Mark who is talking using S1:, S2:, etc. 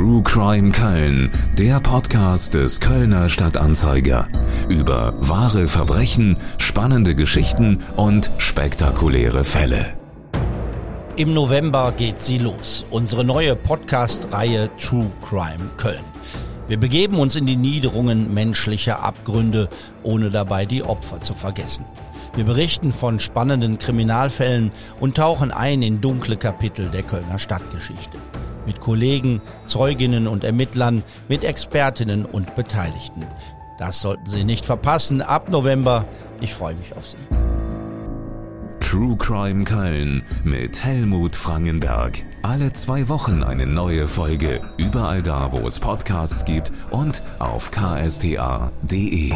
S1: True Crime Köln, der Podcast des Kölner Stadtanzeiger. Über wahre Verbrechen, spannende Geschichten und spektakuläre Fälle.
S2: Im November geht sie los. Unsere neue Podcast-Reihe True Crime Köln. Wir begeben uns in die Niederungen menschlicher Abgründe, ohne dabei die Opfer zu vergessen. Wir berichten von spannenden Kriminalfällen und tauchen ein in dunkle Kapitel der Kölner Stadtgeschichte mit Kollegen, Zeuginnen und Ermittlern, mit Expertinnen und Beteiligten. Das sollten Sie nicht verpassen ab November. Ich freue mich auf Sie.
S1: True Crime Köln mit Helmut Frangenberg. Alle zwei Wochen eine neue Folge. Überall da, wo es Podcasts gibt und auf ksta.de.